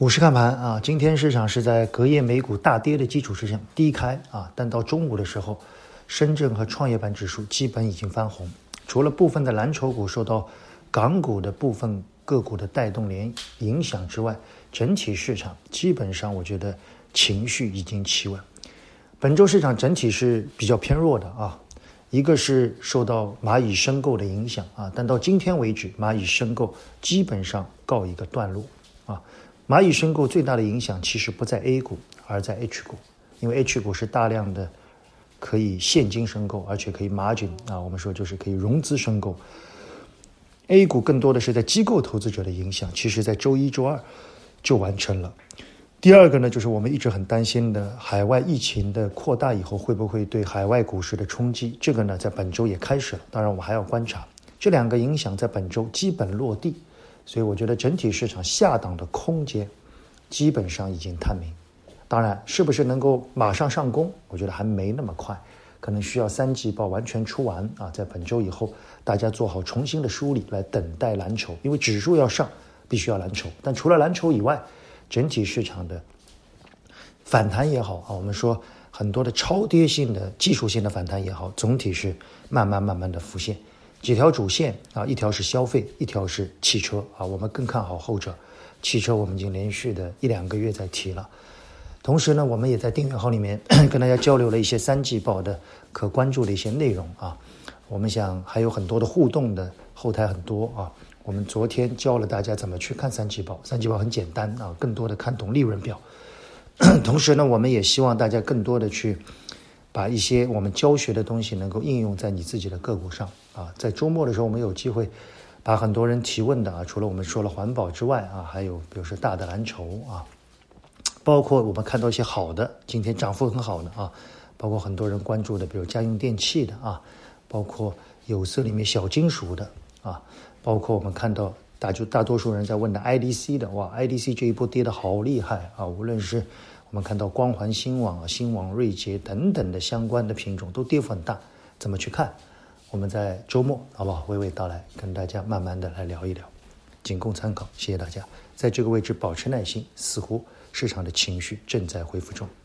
股市看盘啊，今天市场是在隔夜美股大跌的基础之上低开啊，但到中午的时候，深圳和创业板指数基本已经翻红，除了部分的蓝筹股受到港股的部分个股的带动连影响之外，整体市场基本上我觉得情绪已经企稳。本周市场整体是比较偏弱的啊，一个是受到蚂蚁申购的影响啊，但到今天为止，蚂蚁申购基本上告一个段落啊。蚂蚁申购最大的影响其实不在 A 股，而在 H 股，因为 H 股是大量的可以现金申购，而且可以 margin 啊，我们说就是可以融资申购。A 股更多的是在机构投资者的影响，其实在周一周二就完成了。第二个呢，就是我们一直很担心的海外疫情的扩大以后会不会对海外股市的冲击，这个呢在本周也开始了，当然我们还要观察。这两个影响在本周基本落地。所以我觉得整体市场下档的空间基本上已经探明，当然是不是能够马上上攻，我觉得还没那么快，可能需要三季报完全出完啊，在本周以后大家做好重新的梳理，来等待蓝筹，因为指数要上必须要蓝筹，但除了蓝筹以外，整体市场的反弹也好啊，我们说很多的超跌性的技术性的反弹也好，总体是慢慢慢慢的浮现。几条主线啊，一条是消费，一条是汽车啊，我们更看好后者。汽车我们已经连续的一两个月在提了，同时呢，我们也在订阅号里面 跟大家交流了一些三季报的可关注的一些内容啊。我们想还有很多的互动的后台很多啊。我们昨天教了大家怎么去看三季报，三季报很简单啊，更多的看懂利润表。同时呢，我们也希望大家更多的去。把一些我们教学的东西能够应用在你自己的个股上啊，在周末的时候，我们有机会把很多人提问的啊，除了我们说了环保之外啊，还有比如说大的蓝筹啊，包括我们看到一些好的，今天涨幅很好的啊，包括很多人关注的，比如家用电器的啊，包括有色里面小金属的啊，包括我们看到大就大多数人在问的 IDC 的哇，IDC 这一波跌的好厉害啊，无论是。我们看到光环新网、新网锐捷等等的相关的品种都跌幅很大，怎么去看？我们在周末好不好？娓娓道来，跟大家慢慢的来聊一聊，仅供参考。谢谢大家，在这个位置保持耐心，似乎市场的情绪正在恢复中。